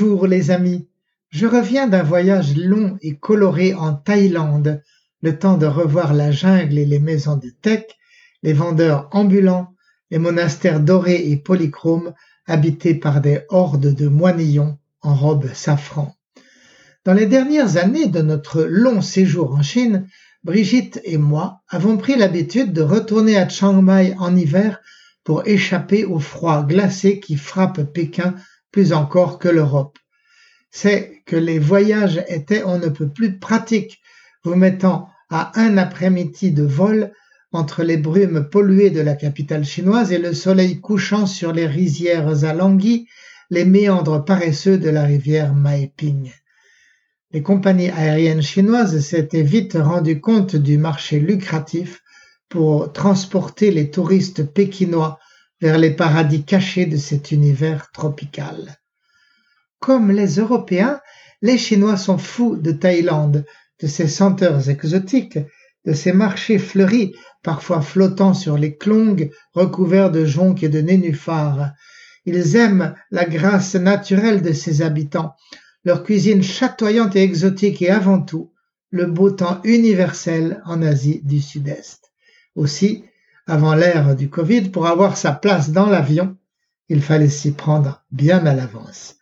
Bonjour les amis, je reviens d'un voyage long et coloré en Thaïlande, le temps de revoir la jungle et les maisons de teck, les vendeurs ambulants, les monastères dorés et polychromes habités par des hordes de moinillons en robes safran. Dans les dernières années de notre long séjour en Chine, Brigitte et moi avons pris l'habitude de retourner à Chiang Mai en hiver pour échapper au froid glacé qui frappe Pékin plus encore que l'Europe. C'est que les voyages étaient on ne peut plus pratiques, vous mettant à un après-midi de vol entre les brumes polluées de la capitale chinoise et le soleil couchant sur les rizières alanguies, les méandres paresseux de la rivière Maeping. Les compagnies aériennes chinoises s'étaient vite rendues compte du marché lucratif pour transporter les touristes pékinois vers les paradis cachés de cet univers tropical. Comme les Européens, les Chinois sont fous de Thaïlande, de ses senteurs exotiques, de ses marchés fleuris, parfois flottant sur les klongs recouverts de joncs et de nénuphars. Ils aiment la grâce naturelle de ses habitants, leur cuisine chatoyante et exotique et avant tout le beau temps universel en Asie du Sud-Est. Aussi, avant l'ère du Covid, pour avoir sa place dans l'avion, il fallait s'y prendre bien à l'avance.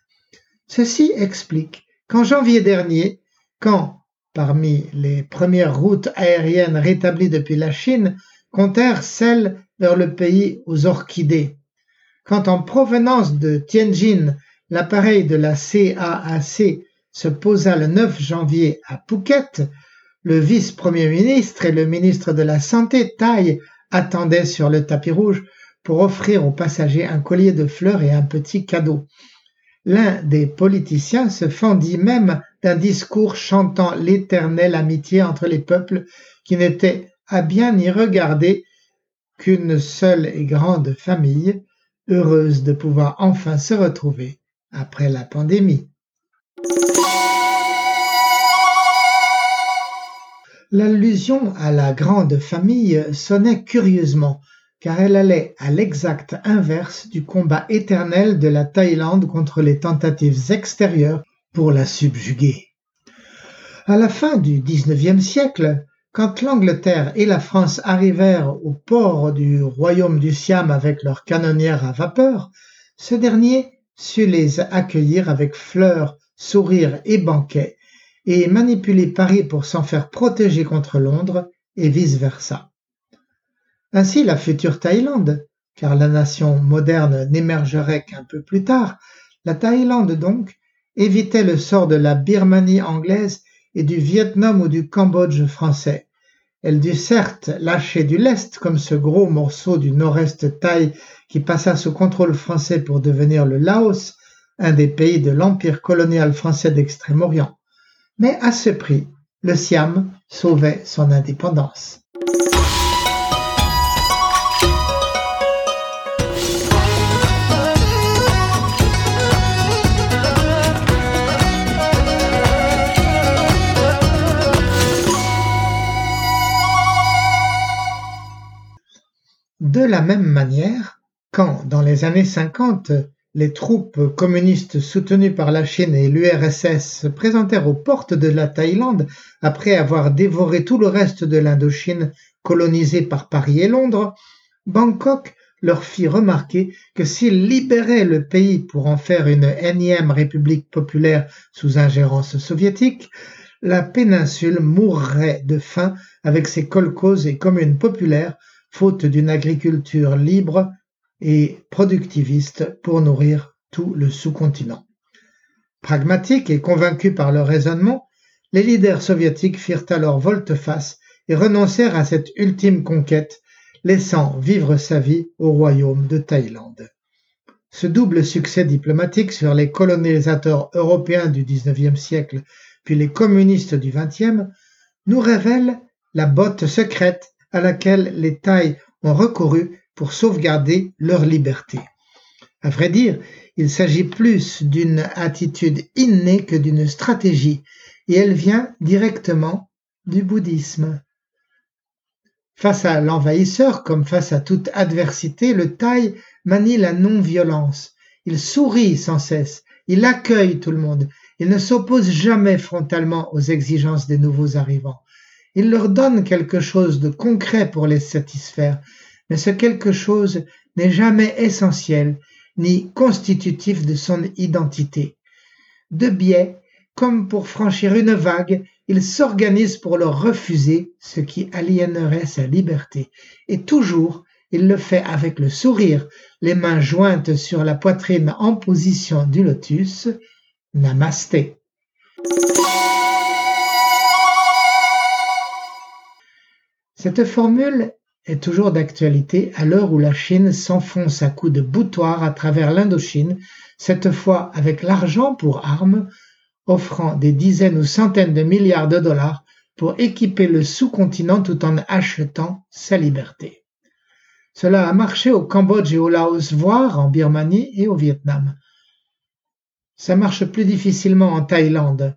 Ceci explique qu'en janvier dernier, quand, parmi les premières routes aériennes rétablies depuis la Chine, comptèrent celles vers le pays aux orchidées, quand en provenance de Tianjin, L'appareil de la CAAC se posa le 9 janvier à Phuket. Le vice-premier ministre et le ministre de la Santé, Thaï, attendaient sur le tapis rouge pour offrir aux passagers un collier de fleurs et un petit cadeau. L'un des politiciens se fendit même d'un discours chantant l'éternelle amitié entre les peuples qui n'était à bien y regarder qu'une seule et grande famille, heureuse de pouvoir enfin se retrouver après la pandémie. L'allusion à la grande famille sonnait curieusement, car elle allait à l'exact inverse du combat éternel de la Thaïlande contre les tentatives extérieures pour la subjuguer. À la fin du XIXe siècle, quand l'Angleterre et la France arrivèrent au port du royaume du Siam avec leurs canonnières à vapeur, ce dernier sut les accueillir avec fleurs, sourires et banquets, et manipuler Paris pour s'en faire protéger contre Londres, et vice-versa. Ainsi la future Thaïlande, car la nation moderne n'émergerait qu'un peu plus tard, la Thaïlande donc, évitait le sort de la Birmanie anglaise et du Vietnam ou du Cambodge français, elle dut certes lâcher du lest, comme ce gros morceau du nord-est thaï qui passa sous contrôle français pour devenir le Laos, un des pays de l'empire colonial français d'Extrême-Orient. Mais à ce prix, le Siam sauvait son indépendance. De la même manière, quand, dans les années 50, les troupes communistes soutenues par la Chine et l'URSS se présentèrent aux portes de la Thaïlande après avoir dévoré tout le reste de l'Indochine colonisée par Paris et Londres, Bangkok leur fit remarquer que s'ils libéraient le pays pour en faire une énième république populaire sous ingérence soviétique, la péninsule mourrait de faim avec ses kolkhozes et communes populaires faute d'une agriculture libre et productiviste pour nourrir tout le sous-continent. Pragmatiques et convaincus par leur raisonnement, les leaders soviétiques firent alors volte-face et renoncèrent à cette ultime conquête, laissant vivre sa vie au royaume de Thaïlande. Ce double succès diplomatique sur les colonisateurs européens du XIXe siècle puis les communistes du XXe nous révèle la botte secrète à laquelle les Thaïs ont recouru pour sauvegarder leur liberté. À vrai dire, il s'agit plus d'une attitude innée que d'une stratégie, et elle vient directement du bouddhisme. Face à l'envahisseur, comme face à toute adversité, le Thaï manie la non-violence. Il sourit sans cesse Il accueille tout le monde. Il ne s'oppose jamais frontalement aux exigences des nouveaux arrivants. Il leur donne quelque chose de concret pour les satisfaire, mais ce quelque chose n'est jamais essentiel ni constitutif de son identité. De biais, comme pour franchir une vague, il s'organise pour leur refuser ce qui aliénerait sa liberté. Et toujours, il le fait avec le sourire, les mains jointes sur la poitrine en position du lotus. Namasté. Cette formule est toujours d'actualité à l'heure où la Chine s'enfonce à coups de boutoir à travers l'Indochine, cette fois avec l'argent pour armes, offrant des dizaines ou centaines de milliards de dollars pour équiper le sous-continent tout en achetant sa liberté. Cela a marché au Cambodge et au Laos, voire en Birmanie et au Vietnam. Ça marche plus difficilement en Thaïlande.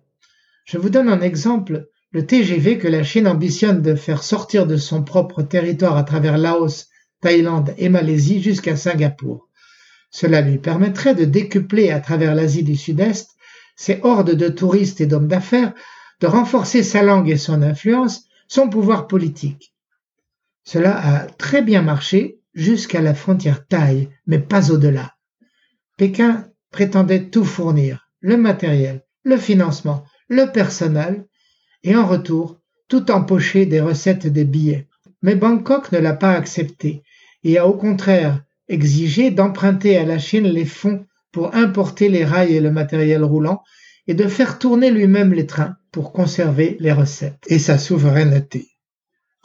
Je vous donne un exemple le TGV que la Chine ambitionne de faire sortir de son propre territoire à travers Laos, Thaïlande et Malaisie jusqu'à Singapour. Cela lui permettrait de décupler à travers l'Asie du Sud-Est ses hordes de touristes et d'hommes d'affaires, de renforcer sa langue et son influence, son pouvoir politique. Cela a très bien marché jusqu'à la frontière thaï, mais pas au-delà. Pékin prétendait tout fournir, le matériel, le financement, le personnel, et en retour tout empocher des recettes des billets. Mais Bangkok ne l'a pas accepté et a au contraire exigé d'emprunter à la Chine les fonds pour importer les rails et le matériel roulant et de faire tourner lui-même les trains pour conserver les recettes et sa souveraineté.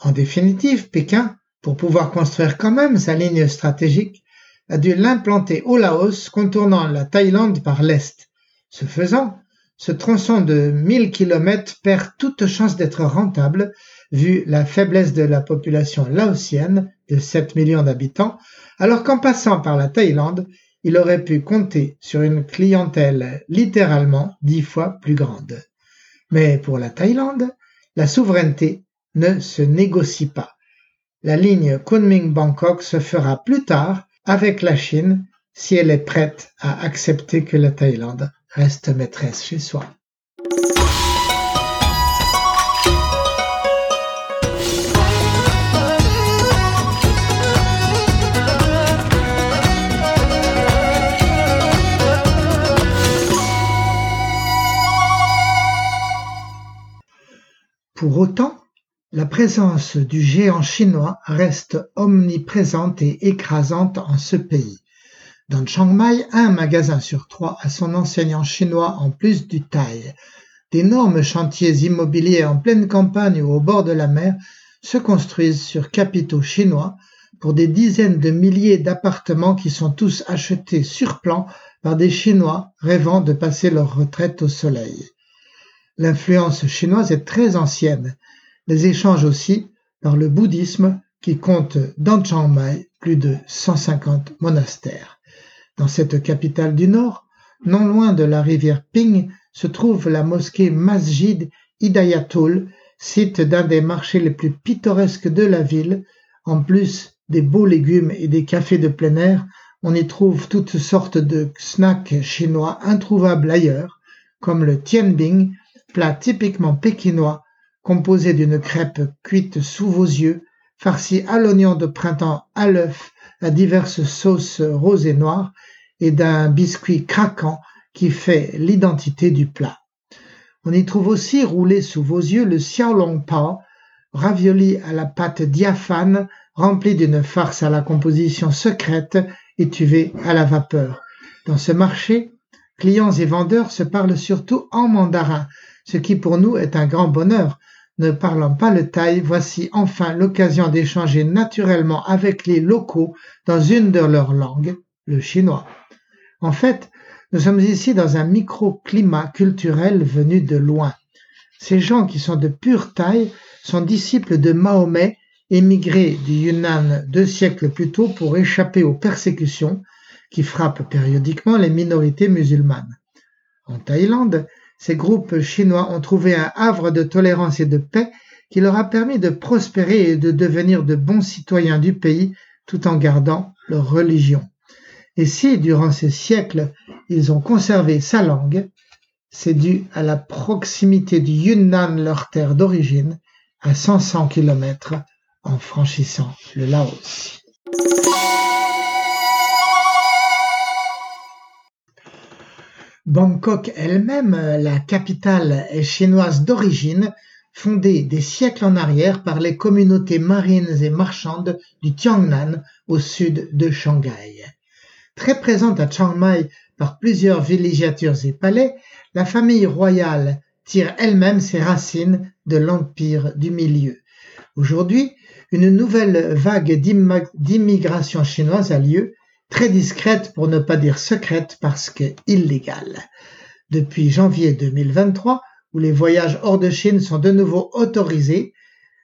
En définitive, Pékin, pour pouvoir construire quand même sa ligne stratégique, a dû l'implanter au Laos contournant la Thaïlande par l'est. Ce faisant, ce tronçon de 1000 km perd toute chance d'être rentable vu la faiblesse de la population laotienne de 7 millions d'habitants, alors qu'en passant par la Thaïlande, il aurait pu compter sur une clientèle littéralement dix fois plus grande. Mais pour la Thaïlande, la souveraineté ne se négocie pas. La ligne Kunming-Bangkok se fera plus tard avec la Chine si elle est prête à accepter que la Thaïlande reste maîtresse chez soi. Pour autant, la présence du géant chinois reste omniprésente et écrasante en ce pays. Dans Chiang Mai, un magasin sur trois a son enseignant chinois en plus du Thaï. D'énormes chantiers immobiliers en pleine campagne ou au bord de la mer se construisent sur capitaux chinois pour des dizaines de milliers d'appartements qui sont tous achetés sur plan par des Chinois rêvant de passer leur retraite au soleil. L'influence chinoise est très ancienne, les échanges aussi par le bouddhisme qui compte dans Chiang Mai plus de 150 monastères. Dans cette capitale du Nord, non loin de la rivière Ping, se trouve la mosquée Masjid Hidayatul, site d'un des marchés les plus pittoresques de la ville. En plus des beaux légumes et des cafés de plein air, on y trouve toutes sortes de snacks chinois introuvables ailleurs, comme le tianbing, plat typiquement pékinois, composé d'une crêpe cuite sous vos yeux, farcie à l'oignon de printemps à l'œuf à diverses sauces roses et noires et d'un biscuit craquant qui fait l'identité du plat. On y trouve aussi roulé sous vos yeux le xiaolong pao, ravioli à la pâte diaphane rempli d'une farce à la composition secrète étuvée à la vapeur. Dans ce marché, clients et vendeurs se parlent surtout en mandarin, ce qui pour nous est un grand bonheur, ne parlant pas le thaï, voici enfin l'occasion d'échanger naturellement avec les locaux dans une de leurs langues, le chinois. En fait, nous sommes ici dans un microclimat culturel venu de loin. Ces gens qui sont de pure taille sont disciples de Mahomet, émigrés du Yunnan deux siècles plus tôt pour échapper aux persécutions qui frappent périodiquement les minorités musulmanes. En Thaïlande, ces groupes chinois ont trouvé un havre de tolérance et de paix qui leur a permis de prospérer et de devenir de bons citoyens du pays tout en gardant leur religion. Et si, durant ces siècles, ils ont conservé sa langue. C'est dû à la proximité du Yunnan, leur terre d'origine, à 500 km en franchissant le Laos. Bangkok elle-même, la capitale, chinoise d'origine, fondée des siècles en arrière par les communautés marines et marchandes du Tiangnan au sud de Shanghai. Très présente à Chiang Mai par plusieurs villégiatures et palais, la famille royale tire elle-même ses racines de l'Empire du Milieu. Aujourd'hui, une nouvelle vague d'immigration chinoise a lieu, très discrète pour ne pas dire secrète parce que illégale. Depuis janvier 2023, où les voyages hors de Chine sont de nouveau autorisés,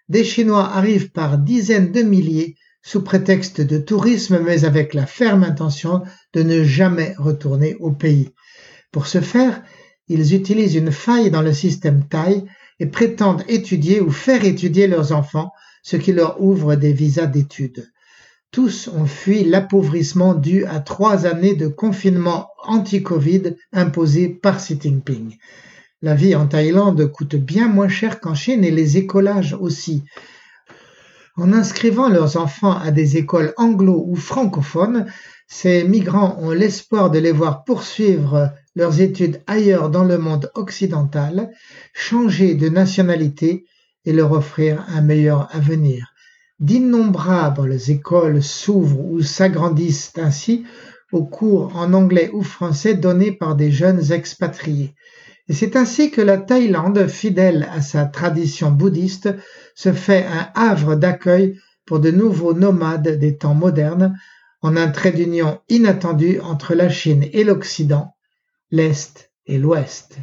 des Chinois arrivent par dizaines de milliers sous prétexte de tourisme mais avec la ferme intention de ne jamais retourner au pays. Pour ce faire, ils utilisent une faille dans le système Thai et prétendent étudier ou faire étudier leurs enfants, ce qui leur ouvre des visas d'études. Tous ont fui l'appauvrissement dû à trois années de confinement anti-Covid imposé par Xi Jinping. La vie en Thaïlande coûte bien moins cher qu'en Chine et les écolages aussi. En inscrivant leurs enfants à des écoles anglo ou francophones, ces migrants ont l'espoir de les voir poursuivre leurs études ailleurs dans le monde occidental, changer de nationalité et leur offrir un meilleur avenir. D'innombrables écoles s'ouvrent ou s'agrandissent ainsi aux cours en anglais ou français donnés par des jeunes expatriés. Et c'est ainsi que la Thaïlande, fidèle à sa tradition bouddhiste, se fait un havre d'accueil pour de nouveaux nomades des temps modernes, en un trait d'union inattendu entre la Chine et l'Occident, l'Est et l'Ouest.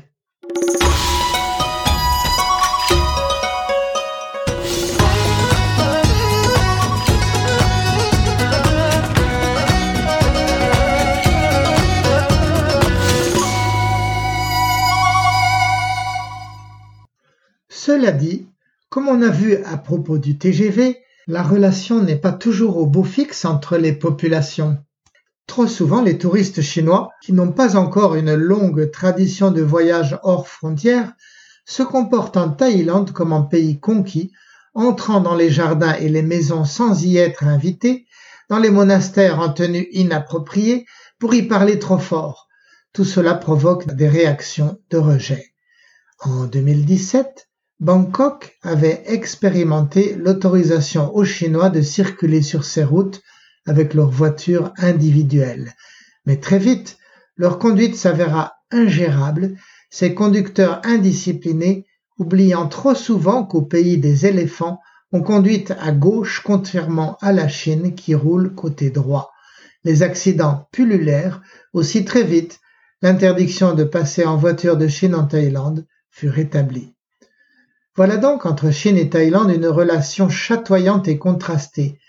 Cela dit, comme on a vu à propos du TGV, la relation n'est pas toujours au beau fixe entre les populations. Trop souvent, les touristes chinois, qui n'ont pas encore une longue tradition de voyage hors frontières, se comportent en Thaïlande comme en pays conquis, entrant dans les jardins et les maisons sans y être invités, dans les monastères en tenue inappropriée, pour y parler trop fort. Tout cela provoque des réactions de rejet. En 2017, Bangkok avait expérimenté l'autorisation aux Chinois de circuler sur ces routes avec leurs voitures individuelles. Mais très vite, leur conduite s'avéra ingérable, ces conducteurs indisciplinés oubliant trop souvent qu'au pays des éléphants, on conduit à gauche contrairement à la Chine qui roule côté droit. Les accidents pullulèrent aussi très vite, l'interdiction de passer en voiture de Chine en Thaïlande fut rétablie. Voilà donc entre Chine et Thaïlande une relation chatoyante et contrastée.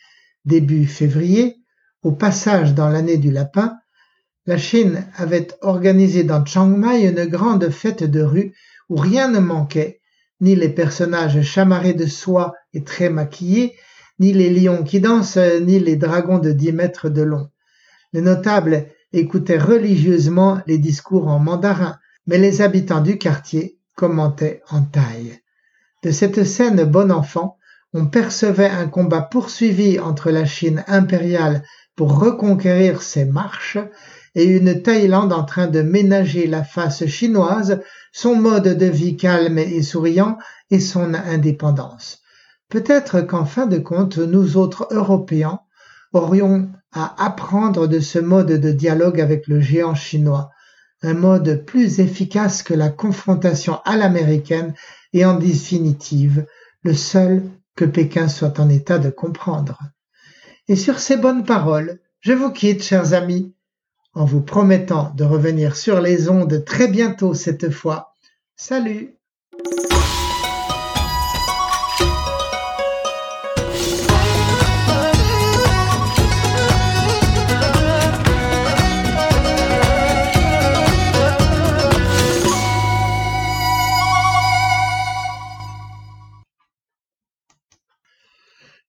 Début février, au passage dans l'année du lapin, la Chine avait organisé dans Chiang Mai une grande fête de rue où rien ne manquait, ni les personnages chamarrés de soie et très maquillés, ni les lions qui dansent, ni les dragons de dix mètres de long. Les notables écoutaient religieusement les discours en mandarin, mais les habitants du quartier commentaient en taille. De cette scène bon enfant, on percevait un combat poursuivi entre la Chine impériale pour reconquérir ses marches et une Thaïlande en train de ménager la face chinoise, son mode de vie calme et souriant et son indépendance. Peut-être qu'en fin de compte, nous autres Européens aurions à apprendre de ce mode de dialogue avec le géant chinois, un mode plus efficace que la confrontation à l'américaine et en définitive le seul que Pékin soit en état de comprendre. Et sur ces bonnes paroles, je vous quitte, chers amis, en vous promettant de revenir sur les ondes très bientôt cette fois. Salut